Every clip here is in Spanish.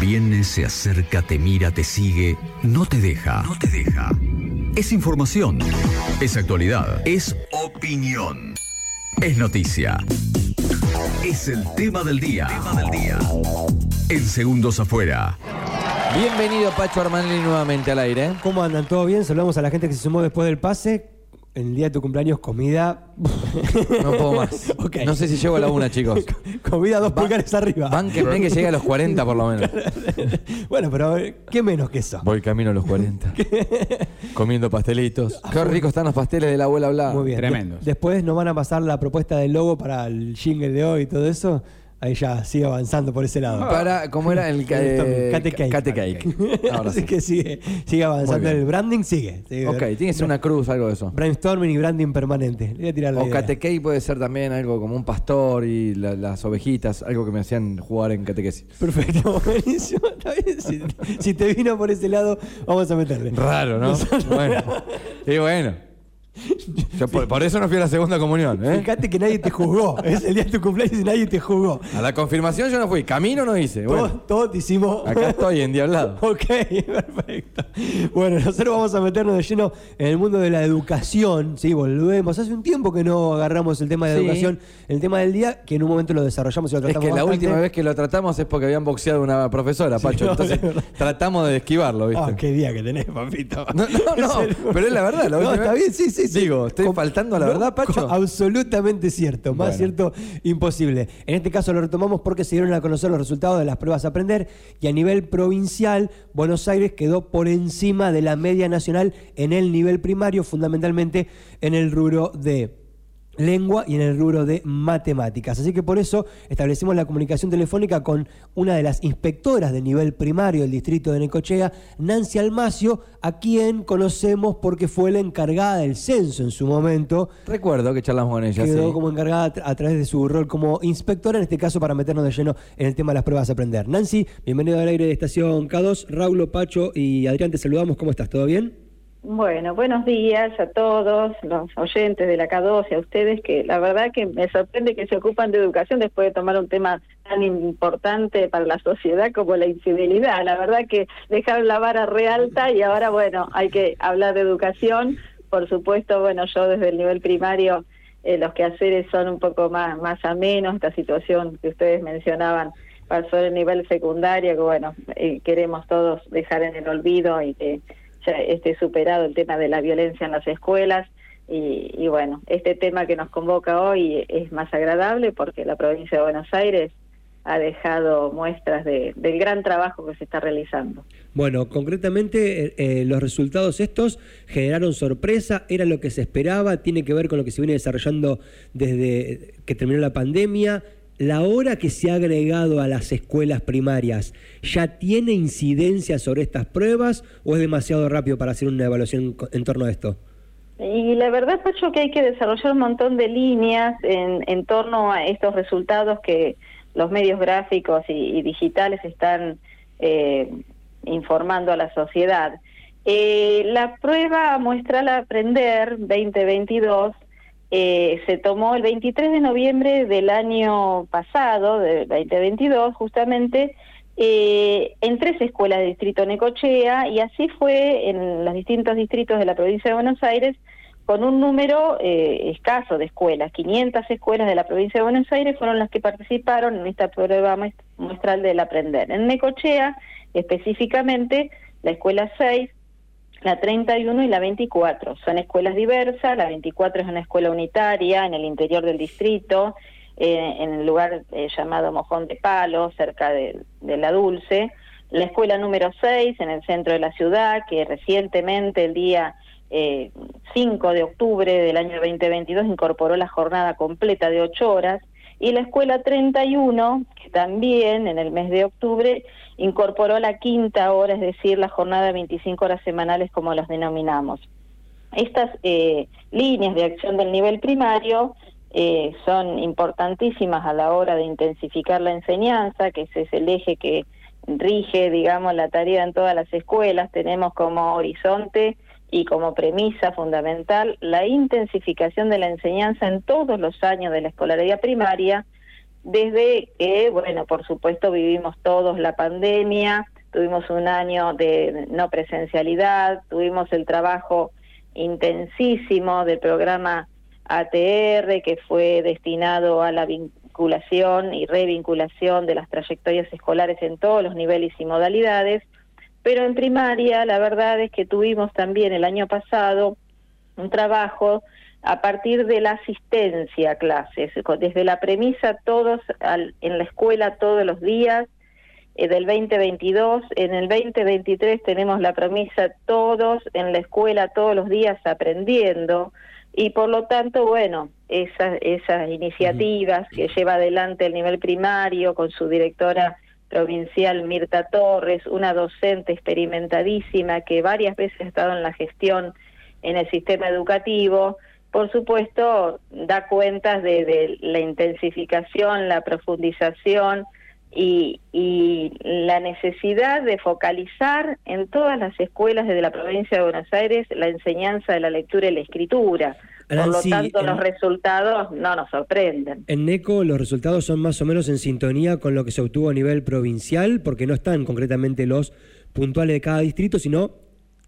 Viene, se acerca, te mira, te sigue, no te deja. No te deja. Es información. Es actualidad. Es opinión. Es noticia. Es el tema del día. Tema del día. En segundos afuera. Bienvenido Pacho Armanelli nuevamente al aire. ¿eh? ¿Cómo andan? ¿Todo bien? Saludamos a la gente que se sumó después del pase. En el día de tu cumpleaños, comida. No puedo más. Ok. No sé si llego a la una, chicos. comida dos pulgares arriba. Bánquenme que llegue a los 40 por lo menos. bueno, pero eh, ¿qué menos que eso? Voy camino a los 40. Comiendo pastelitos. Qué ricos están los pasteles de la abuela Bla. Muy bien. Tremendos. De- después nos van a pasar la propuesta del logo para el jingle de hoy y todo eso. Ahí ya sigue avanzando por ese lado. Para, ¿cómo era el eh, Cate cake. Cate cake. Ahora Así sí. que sigue, sigue avanzando. El branding sigue. sigue. Ok, tiene que ser una cruz, algo de eso. Brainstorming y branding permanente. Le voy a tirar la O idea. Cate cake puede ser también algo como un pastor y la- las ovejitas, algo que me hacían jugar en catequesis. Perfecto, buenísimo. Está bien. Si, si te vino por ese lado, vamos a meterle. Raro, ¿no? bueno. Y bueno. Yo por, por eso no fui a la segunda comunión, ¿eh? Fíjate que nadie te juzgó. Es el día de tu cumpleaños y nadie te juzgó. A la confirmación yo no fui, camino no hice. Bueno, Todos, todos te hicimos. acá estoy endiablado. Ok, perfecto. Bueno, nosotros vamos a meternos de lleno en el mundo de la educación. Sí, volvemos. Hace un tiempo que no agarramos el tema de Sí. educación, el tema del día, que en un momento lo desarrollamos y lo Es tratamos que la última vez que lo tratamos es porque habían boxeado una profesora, Pacho. no, Entonces tratamos de esquivarlo, ¿viste? Ah, qué día que tenés, papito. No, no, no, pero es la verdad. La No, está vez- bien, sí, sí, sí. Digo, ¿estoy faltando a la No, verdad, Pacho? Absolutamente cierto. Más Bueno. cierto, imposible. En este caso lo retomamos porque se dieron a conocer los resultados de las pruebas a aprender y a nivel provincial, Buenos Aires quedó por encima de la media nacional en el nivel primario, fundamentalmente en el rubro de lengua y en el rubro de matemáticas. Así que por eso establecimos la comunicación telefónica con una de las inspectoras de nivel primario del distrito de Necochea, Nancy Almacio, a quien conocemos porque fue la encargada del censo en su momento. Recuerdo que charlamos con ella, Quedó sí. como encargada a tra- a través de su rol como inspectora, en este caso para meternos de lleno en el tema de las pruebas a aprender. Nancy, bienvenido al aire de Estación K2. Raulo, Pacho y Adrián, te saludamos. ¿Cómo estás? ¿Todo bien? Bueno, buenos días a todos los oyentes de la K12 y a ustedes que la verdad que me sorprende que se ocupan de educación después de tomar un tema tan importante para la sociedad como la infidelidad. La verdad que dejaron la vara re alta y ahora bueno, hay que hablar de educación. Por supuesto, bueno, yo desde el nivel primario eh, los quehaceres son un poco más más amenos, esta situación que ustedes mencionaban pasó en el nivel secundario, que bueno, eh, queremos todos dejar en el olvido y que ya esté superado el tema de la violencia en las escuelas. Y, y bueno, este tema que nos convoca hoy es más agradable porque la provincia de Buenos Aires ha dejado muestras de, del gran trabajo que se está realizando. Bueno, concretamente eh, eh, los resultados estos generaron sorpresa, era lo que se esperaba, tiene que ver con lo que se viene desarrollando desde que terminó la pandemia. La hora que se ha agregado a las escuelas primarias, ¿ya tiene incidencia sobre estas pruebas o es demasiado rápido para hacer una evaluación en torno a esto? Y la verdad, Pacho, que hay que desarrollar un montón de líneas en, en torno a estos resultados que los medios gráficos y, y digitales están eh, informando a la sociedad. Eh, la prueba muestral aprender 2022 eh, se tomó el 23 de noviembre del año pasado, de 2022, justamente eh, en tres escuelas del distrito Necochea y así fue en los distintos distritos de la provincia de Buenos Aires con un número eh, escaso de escuelas. 500 escuelas de la provincia de Buenos Aires fueron las que participaron en esta prueba muest- muestral del aprender. En Necochea, específicamente, la escuela 6, la 31 y la 24. Son escuelas diversas, la 24 es una escuela unitaria en el interior del distrito, eh, en el lugar eh, llamado Mojón de Palo, cerca de, de La Dulce. La escuela número 6 en el centro de la ciudad, que recientemente, el día eh, 5 de octubre del año 2022, incorporó la jornada completa de 8 horas. Y la escuela 31, que también en el mes de octubre incorporó la quinta hora, es decir, la jornada de 25 horas semanales como las denominamos. Estas eh, líneas de acción del nivel primario eh, son importantísimas a la hora de intensificar la enseñanza, que ese es el eje que rige, digamos, la tarea en todas las escuelas. Tenemos como horizonte y como premisa fundamental la intensificación de la enseñanza en todos los años de la escolaridad primaria, desde que, bueno, por supuesto vivimos todos la pandemia, tuvimos un año de no presencialidad, tuvimos el trabajo intensísimo del programa ATR que fue destinado a la vinculación y revinculación de las trayectorias escolares en todos los niveles y modalidades, pero en primaria la verdad es que tuvimos también el año pasado un trabajo a partir de la asistencia a clases, desde la premisa todos en la escuela todos los días, eh, del 2022. En el 2023 tenemos la premisa todos en la escuela todos los días aprendiendo y por lo tanto, bueno, esas, esas iniciativas que lleva adelante el nivel primario con su directora provincial Mirta Torres, una docente experimentadísima que varias veces ha estado en la gestión en el sistema educativo, por supuesto da cuentas de la intensificación, la profundización, y, la necesidad de focalizar en todas las escuelas desde la provincia de Buenos Aires la enseñanza de la lectura y la escritura. Por lo tanto, los resultados no nos sorprenden. En NECO los resultados son más o menos en sintonía con lo que se obtuvo a nivel provincial, porque no están concretamente los puntuales de cada distrito, sino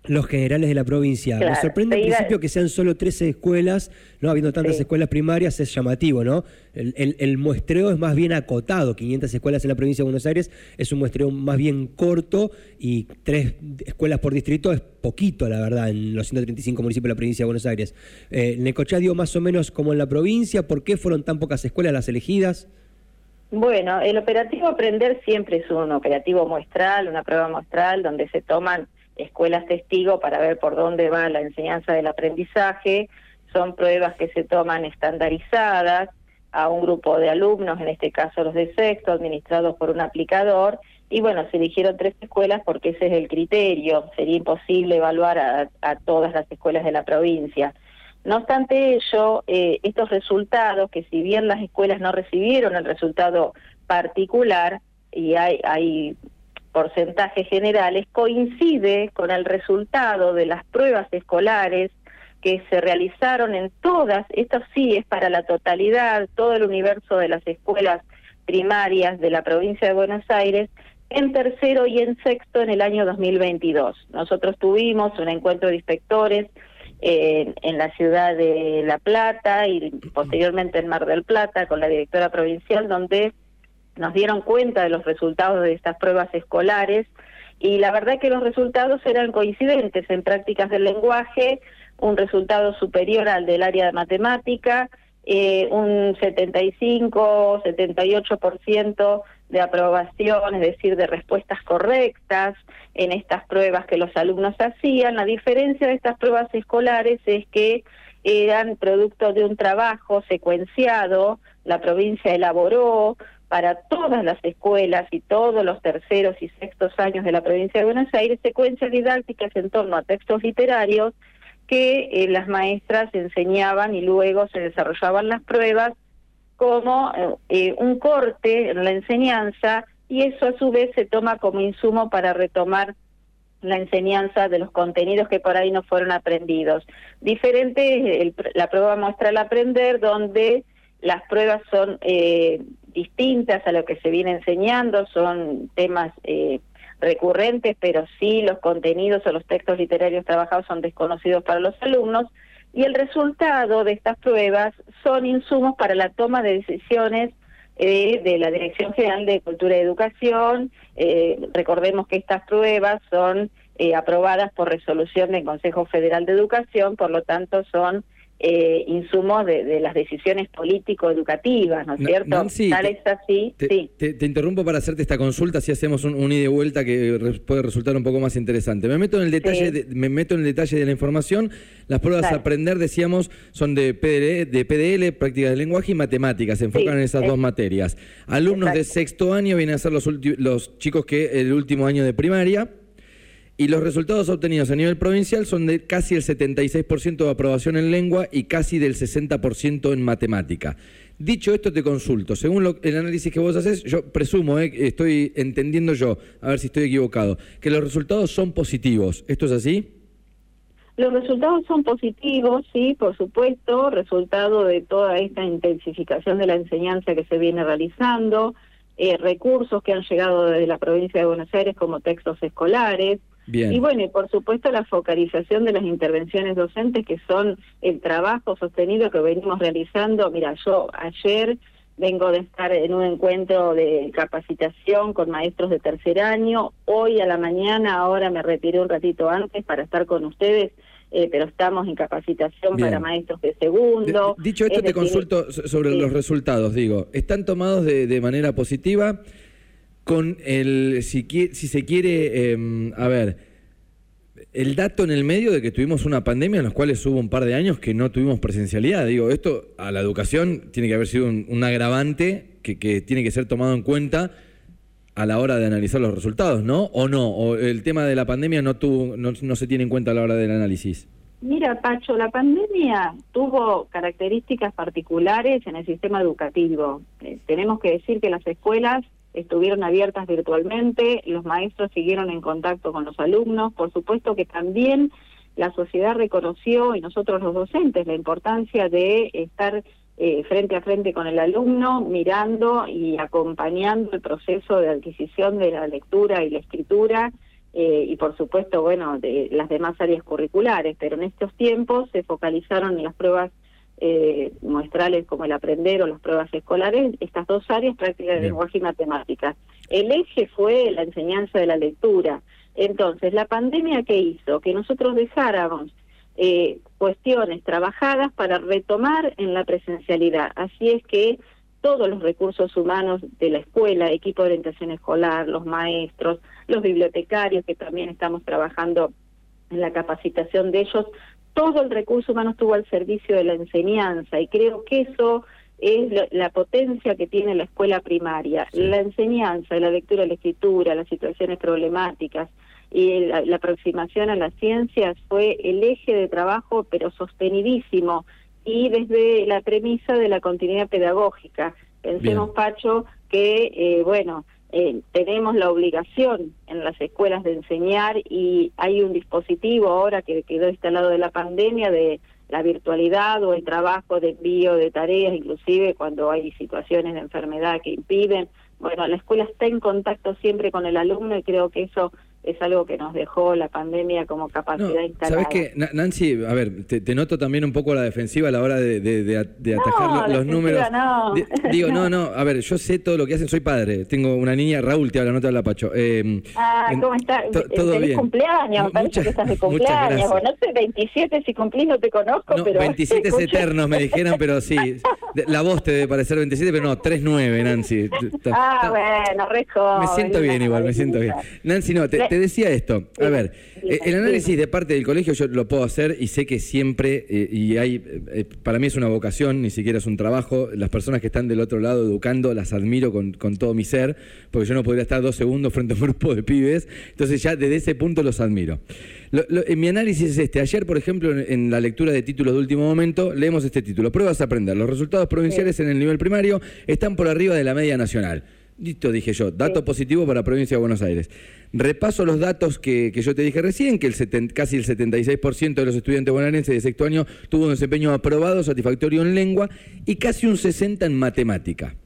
los generales de la provincia. Me sorprende al principio que sean solo 13 escuelas, no habiendo tantas escuelas primarias, es llamativo, ¿no? El, muestreo es más bien acotado, 500 escuelas en la provincia de Buenos Aires es un muestreo más bien corto y tres escuelas por distrito es poquito, la verdad, en los 135 municipios de la provincia de Buenos Aires. Eh, Necochá dio más o menos como en la provincia, ¿por qué fueron tan pocas escuelas las elegidas? Bueno, el operativo Aprender siempre es un operativo muestral, una prueba muestral donde se toman escuelas testigo para ver por dónde va la enseñanza del aprendizaje. Son pruebas que se toman estandarizadas a un grupo de alumnos, en este caso los de sexto, administrados por un aplicador. Y bueno, se eligieron tres escuelas porque ese es el criterio. Sería imposible evaluar a, todas las escuelas de la provincia. No obstante ello, eh, estos resultados, que si bien las escuelas no recibieron el resultado particular, y hay, hay porcentajes generales coincide con el resultado de las pruebas escolares que se realizaron en todas, esto sí es para la totalidad, todo el universo de las escuelas primarias de la provincia de Buenos Aires, en tercero y en sexto en el año 2022. Nosotros tuvimos un encuentro de inspectores eh, en la ciudad de La Plata y posteriormente en Mar del Plata con la directora provincial, donde nos dieron cuenta de los resultados de estas pruebas escolares y la verdad que los resultados eran coincidentes en prácticas del lenguaje, un resultado superior al del área de matemática, eh, un 75, 78% de aprobación, es decir, de respuestas correctas en estas pruebas que los alumnos hacían. La diferencia de estas pruebas escolares es que eran producto de un trabajo secuenciado, la provincia elaboró para todas las escuelas y todos los terceros y sextos años de la provincia de Buenos Aires secuencias didácticas en torno a textos literarios que eh, las maestras enseñaban y luego se desarrollaban las pruebas como eh, un corte en la enseñanza y eso a su vez se toma como insumo para retomar la enseñanza de los contenidos que por ahí no fueron aprendidos. Diferente la prueba muestra el aprender donde las pruebas son eh, distintas a lo que se viene enseñando, son temas eh, recurrentes, pero sí los contenidos o los textos literarios trabajados son desconocidos para los alumnos. Y el resultado de estas pruebas son insumos para la toma de decisiones eh, de la Dirección General de Cultura y Educación. Eh, recordemos que estas pruebas son aprobadas por resolución del Consejo Federal de Educación, por lo tanto son eh, insumos de, las decisiones político-educativas, ¿no es cierto? Tal es así. Te, sí. te, interrumpo para hacerte esta consulta, si hacemos un, ida y vuelta que puede resultar un poco más interesante. Me meto en el detalle, de, me meto en el detalle de la información. Las pruebas a aprender, decíamos, son de PDL, de PDL, prácticas de lenguaje y matemáticas. Se enfocan en esas dos materias. Alumnos de sexto año vienen a ser los, los chicos que el último año de primaria. Y los resultados obtenidos a nivel provincial son de casi el 76% de aprobación en lengua y casi del 60% en matemática. Dicho esto, te consulto. Según el análisis que vos haces, yo presumo, eh, estoy entendiendo yo, a ver si estoy equivocado, que los resultados son positivos. ¿Esto es así? Los resultados son positivos, sí, por supuesto, resultado de toda esta intensificación de la enseñanza que se viene realizando, eh, recursos que han llegado desde la provincia de Buenos Aires como textos escolares, y bueno, y por supuesto la focalización de las intervenciones docentes que son el trabajo sostenido que venimos realizando. Mira, yo ayer vengo de estar en un encuentro de capacitación con maestros de tercer año. Hoy a la mañana, ahora me retiré un ratito antes para estar con ustedes. Eh, pero estamos en capacitación para maestros de segundo. dicho esto, te consulto sobre los resultados. Digo, ¿están tomados de, de manera positiva? Con el, si, si se quiere, em, a ver, el dato en el medio de que tuvimos una pandemia en los cuales hubo un par de años que no tuvimos presencialidad. Digo, esto a la educación tiene que haber sido un, agravante que, que, tiene que ser tomado en cuenta a la hora de analizar los resultados, ¿no? ¿O no? ¿O el tema de la pandemia no, tuvo, no, no se tiene en cuenta a la hora del análisis? Mira, Pacho, la pandemia tuvo características particulares en el sistema educativo. Eh, tenemos que decir que las escuelas estuvieron abiertas virtualmente, los maestros siguieron en contacto con los alumnos, por supuesto que también la sociedad reconoció y nosotros los docentes la importancia de estar eh, frente a frente con el alumno, mirando y acompañando el proceso de adquisición de la lectura y la escritura eh, y por supuesto, bueno, de las demás áreas curriculares, pero en estos tiempos se focalizaron en las pruebas eh, muestrales como el aprender o las pruebas escolares, estas dos áreas, práctica de lenguaje y matemáticas. El eje fue la enseñanza de la lectura. Entonces, la pandemia que hizo que nosotros dejáramos eh, cuestiones trabajadas para retomar en la presencialidad. Así es que todos los recursos humanos de la escuela, equipo de orientación escolar, los maestros, los bibliotecarios, que también estamos trabajando en la capacitación de ellos, todo el recurso humano estuvo al servicio de la enseñanza y creo que eso es la, potencia que tiene la escuela primaria. La enseñanza, la lectura, la escritura, las situaciones problemáticas y la, aproximación a las ciencias fue el eje de trabajo, pero sostenidísimo y desde la premisa de la continuidad pedagógica. Pensemos, Pacho, que, eh, bueno, eh, tenemos la obligación en las escuelas de enseñar y hay un dispositivo ahora que quedó instalado de la pandemia de la virtualidad o el trabajo de envío de tareas, inclusive cuando hay situaciones de enfermedad que impiden. Bueno, la escuela está en contacto siempre con el alumno y creo que eso es algo que nos dejó la pandemia como capacidad instalada. ¿Sabes qué, Nancy? A ver, te, noto también un poco la defensiva a la hora de, de, atajar los, números. No. digo, no, no, a ver, yo sé todo lo que hacen, soy padre. Tengo una niña, Raúl, te habla, no te habla Pacho. Eh, ah, ¿cómo estás? todo bien. cumpleaños, parece que estás de cumpleaños. no sé, 27 si cumplís no te conozco, pero... 27 es eternos, me dijeron, pero sí. La voz te debe parecer 27, pero no, 3-9, Nancy. Ah, bueno, re Me siento bien igual, me siento bien. Nancy, no, te decía esto. A ver, eh, el análisis de parte del colegio yo lo puedo hacer y sé que siempre, eh, y hay, eh, para mí es una vocación, ni siquiera es un trabajo. Las personas que están del otro lado educando las admiro con, todo mi ser, porque yo no podría estar dos segundos frente a un grupo de pibes. Entonces ya desde ese punto los admiro. en mi análisis es este. Ayer, por ejemplo, en, la lectura de títulos de último momento, leemos este título. Pruebas a aprender. Los resultados provinciales en el nivel primario están por arriba de la media nacional. Listo, dije yo, dato positivo para provincia de Buenos Aires. Repaso los datos que, yo te dije recién, que el casi el 76% de los estudiantes bonaerenses de sexto año tuvo un desempeño aprobado, satisfactorio en lengua y casi un 60% en matemática.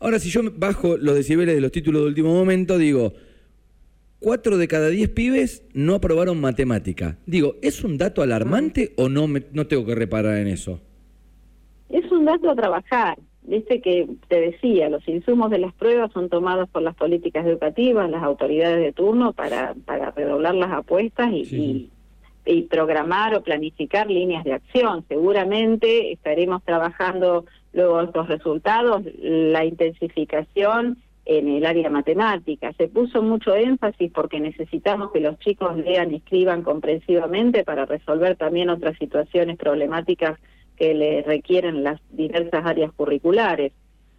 Ahora, si yo bajo los decibeles de los títulos de último momento, digo, 4 de cada 10 pibes no aprobaron matemática. Digo, ¿es un dato alarmante o no, no tengo que reparar en eso? Es un dato a trabajar. Viste que te decía, los insumos de las pruebas son tomados por las políticas educativas, las autoridades de turno para, para redoblar las apuestas y, y, programar o planificar líneas de acción. Seguramente estaremos trabajando luego estos resultados, la intensificación en el área matemática. Se puso mucho énfasis porque necesitamos que los chicos lean y escriban comprensivamente para resolver también otras situaciones problemáticas que le requieren las diversas áreas curriculares.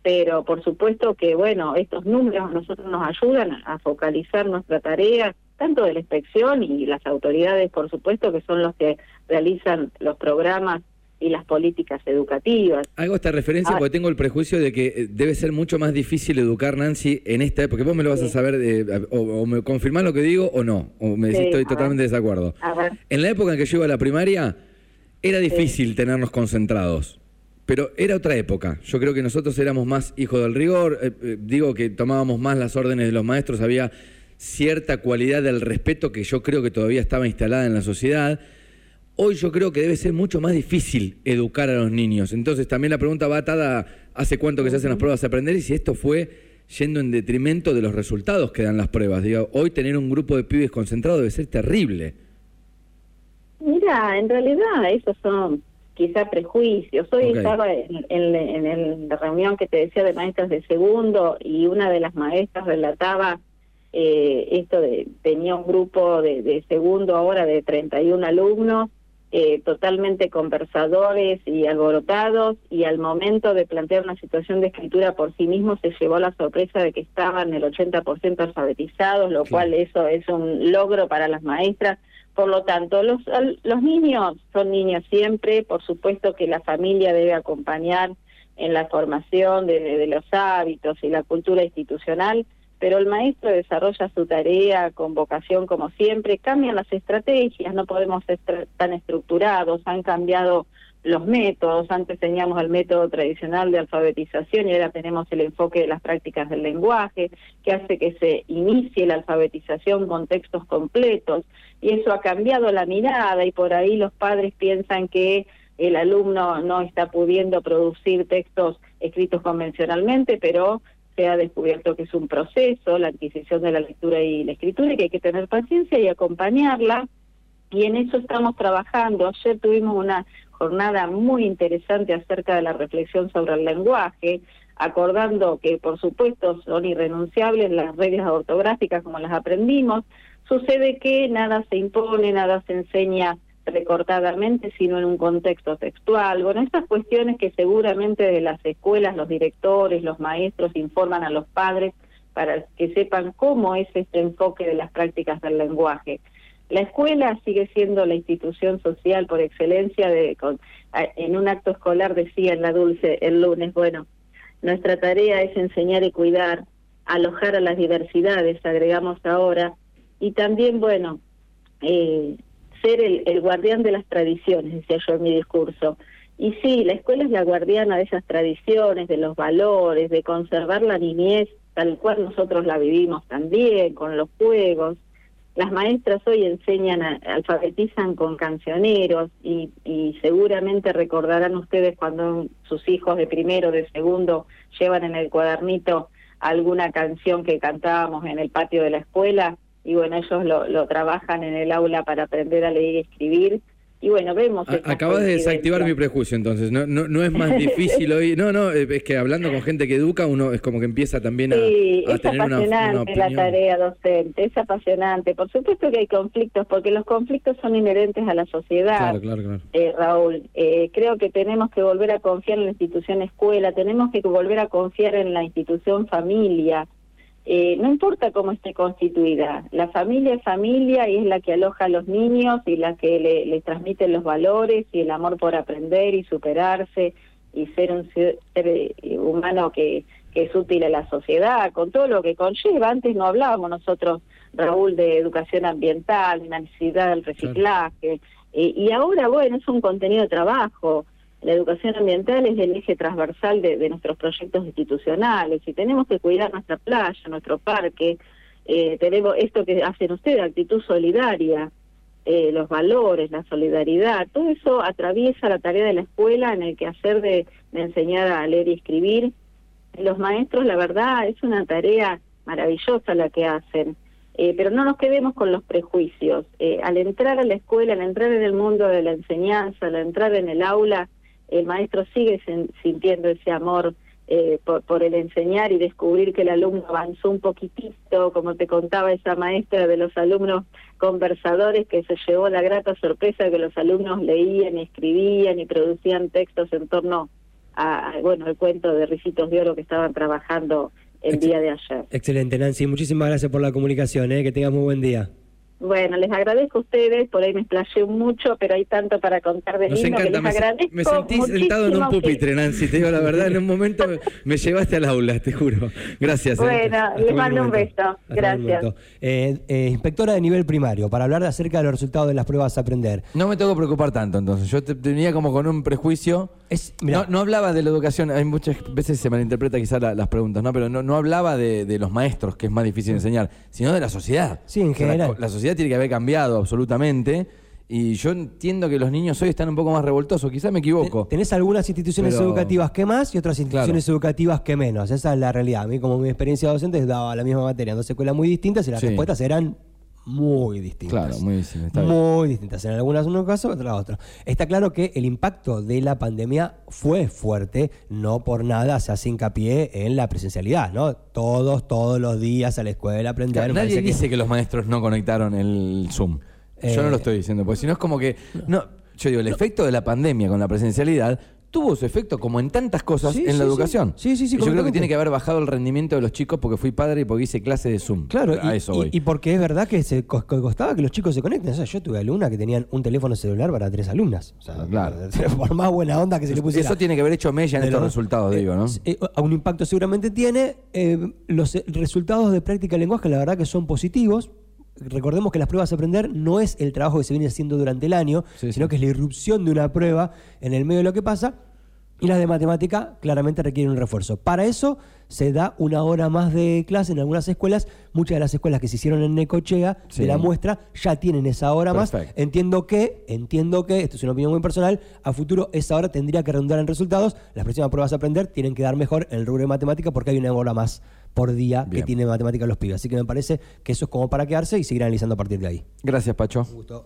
Pero por supuesto que, bueno, estos números a nosotros nos ayudan a focalizar nuestra tarea, tanto de la inspección y las autoridades, por supuesto, que son los que realizan los programas y las políticas educativas. Hago esta referencia ah. porque tengo el prejuicio de que eh, debe ser mucho más difícil educar, Nancy, en esta época, vos me lo vas a saber, eh, o, me confirmás lo que digo o no, o me decís estoy totalmente desacuerdo. En la época en que yo iba a la primaria, era difícil tenernos concentrados. Pero era otra época. Yo creo que nosotros éramos más hijos del rigor. Eh, digo que tomábamos más las órdenes de los maestros. Había cierta cualidad del respeto que yo creo que todavía estaba instalada en la sociedad. Hoy yo creo que debe ser mucho más difícil educar a los niños. Entonces también la pregunta va atada hace cuánto que se hacen las pruebas de aprender y si esto fue yendo en detrimento de los resultados que dan las pruebas. Digo, hoy tener un grupo de pibes concentrado debe ser terrible. Mira, en realidad esos son quizá prejuicios. Hoy estaba en, en, la reunión que te decía de maestras de segundo y una de las maestras relataba eh, esto de, tenía un grupo de, de segundo ahora de 31 alumnos eh, totalmente conversadores y alborotados y al momento de plantear una situación de escritura por sí mismo se llevó la sorpresa de que estaban el 80% alfabetizados, lo cual eso es un logro para las maestras. Por lo tanto, los, los niños son niños siempre, por supuesto que la familia debe acompañar en la formación de los hábitos y la cultura institucional, pero el maestro desarrolla su tarea con vocación como siempre, cambian las estrategias, no podemos ser tan estructurados, han cambiado los métodos, antes teníamos el método tradicional de alfabetización y ahora tenemos el enfoque de las prácticas del lenguaje, que hace que se inicie la alfabetización con textos completos, y eso ha cambiado la mirada y por ahí los padres piensan que el alumno no está pudiendo producir textos escritos convencionalmente, pero se ha descubierto que es un proceso, la adquisición de la lectura y la escritura, y que hay que tener paciencia y acompañarla. Y en eso estamos trabajando. Ayer tuvimos una jornada muy interesante acerca de la reflexión sobre el lenguaje, acordando que por supuesto son irrenunciables las reglas ortográficas como las aprendimos. Sucede que nada se impone, nada se enseña recortadamente, sino en un contexto textual. Bueno, estas cuestiones que seguramente de las escuelas los directores, los maestros informan a los padres para que sepan cómo es este enfoque de las prácticas del lenguaje. La escuela sigue siendo la institución social por excelencia. De, en un acto escolar decía en la Dulce el lunes, bueno, nuestra tarea es enseñar y cuidar, alojar a las diversidades, agregamos ahora, y también, bueno, eh, ser el, guardián de las tradiciones, decía yo en mi discurso. Y sí, la escuela es la guardiana de esas tradiciones, de los valores, de conservar la niñez tal cual nosotros la vivimos también, con los juegos. Las maestras hoy enseñan, alfabetizan con cancioneros y, y seguramente recordarán ustedes cuando sus hijos de primero, de segundo, llevan en el cuadernito alguna canción que cantábamos en el patio de la escuela y bueno, ellos lo, lo trabajan en el aula para aprender a leer y escribir y bueno, vemos. acabas de desactivar mi prejuicio, entonces. No, no, no es más difícil hoy. No, no, eh, es que hablando con gente que educa, uno es como que empieza también a, sí, es apasionante la tarea docente, es apasionante. Por supuesto que hay conflictos, porque los conflictos son inherentes a la sociedad. Claro, claro, claro. Eh, Raúl, eh, creo que tenemos que volver a confiar en la institución escuela, tenemos que volver a confiar en la institución familia. Eh, no importa cómo esté constituida, la familia es familia y es la que aloja a los niños y la que le, les transmite los valores y el amor por aprender y superarse y ser un ser eh, humano que, que es útil a la sociedad, con todo lo que conlleva. Antes no hablábamos nosotros, Raúl, de educación ambiental, de la necesidad del reciclaje, eh, y ahora, bueno, es un contenido de trabajo la educación ambiental es el eje transversal de, nuestros proyectos institucionales y tenemos que cuidar nuestra playa, nuestro parque, eh, tenemos esto que hacen ustedes, actitud solidaria, eh, los valores, la solidaridad, todo eso atraviesa la tarea de la escuela en el quehacer de, de enseñar a leer y escribir. Los maestros, la verdad, es una tarea maravillosa la que hacen. Eh, pero no nos quedemos con los prejuicios. al entrar a la escuela, al entrar en el mundo de la enseñanza, al entrar en el aula, el maestro sigue sintiendo ese amor eh, por, el enseñar y descubrir que el alumno avanzó un poquitito, como te contaba esa maestra de los alumnos conversadores que se llevó la grata sorpresa de que los alumnos leían y escribían y producían textos en torno a, bueno, el cuento de Ricitos de Oro que estaban trabajando el día de ayer. Excelente, Nancy. Muchísimas gracias por la comunicación. ¿eh? Que tengas muy buen día. Bueno, les agradezco a ustedes, por ahí me explayé mucho, pero hay tanto para contar de Nos lindo que encanta, les me, agradezco me sentí sentado en un que- pupitre, Nancy, te digo la verdad, en un momento me, me llevaste al aula, te juro. Gracias. Bueno, Hasta les mando un beso. Hasta Gracias. Eh, eh, inspectora de nivel primario, para hablar acerca de los resultados de las pruebas a aprender. No me tengo que preocupar tanto, entonces. Yo te- tenía como con un prejuicio. Es, No, no hablaba de la educación, hay muchas veces se malinterpreta quizás la- las preguntas, ¿no? Pero no, no hablaba de, de los maestros, que es más difícil enseñar, sino de la sociedad. Sí, en la general. La, sociedad tiene que haber cambiado absolutamente. Y yo entiendo que los niños hoy están un poco más revoltosos, quizás me equivoco. Ten- Tenés algunas instituciones Pero- educativas que más y otras instituciones educativas que menos. Esa es la realidad. A mí, como mi experiencia docente, daba la misma materia en dos escuelas muy distintas y las Sí. respuestas eran muy distintas. Claro, muy bien. Muy distintas. En algunas unos casos, en otras otros. Está claro que el impacto de la pandemia fue fuerte, no por nada se hace hincapié en la presencialidad, ¿no? Todos, todos los días a la escuela aprender. Claro, nadie que- dice que... los maestros no conectaron el Zoom. Eh, Yo no lo estoy diciendo, porque si no es como que. No, yo digo, el efecto de la pandemia con la presencialidad tuvo su efecto, como en tantas cosas, Sí, en sí, la educación. Sí, sí, sí, Y yo creo que tiene que haber bajado el rendimiento de los chicos porque fui padre y porque hice clase de Zoom. Claro, a y, eso voy. y porque es verdad que se co- co- costaba que los chicos se conecten. O sea, yo tuve alumnas que tenían un teléfono celular para tres alumnas. O sea, Claro. por más buena onda que se le pusiera. Eso tiene que haber hecho mella en de estos los- resultados, eh, digo, ¿no? eh, a un impacto seguramente tiene. Eh, los eh, resultados de práctica de lenguaje, la verdad que son positivos. Recordemos que las pruebas a aprender no es el trabajo que se viene haciendo durante el año, Sí, sino sí. que es la irrupción de una prueba en el medio de lo que pasa. Y las de matemática claramente requieren un refuerzo. Para eso se da una hora más de clase en algunas escuelas. Muchas de las escuelas que se hicieron en Necochea Sí. de la muestra ya tienen esa hora más. Entiendo que, entiendo que, esto es una opinión muy personal, a futuro esa hora tendría que redundar en resultados. Las próximas pruebas a aprender tienen que dar mejor en el rubro de matemática porque hay una hora más por día Bien. que tiene matemática los pibes. Así que me parece que eso es como para quedarse y seguir analizando a partir de ahí. Gracias, Pacho. Un gusto.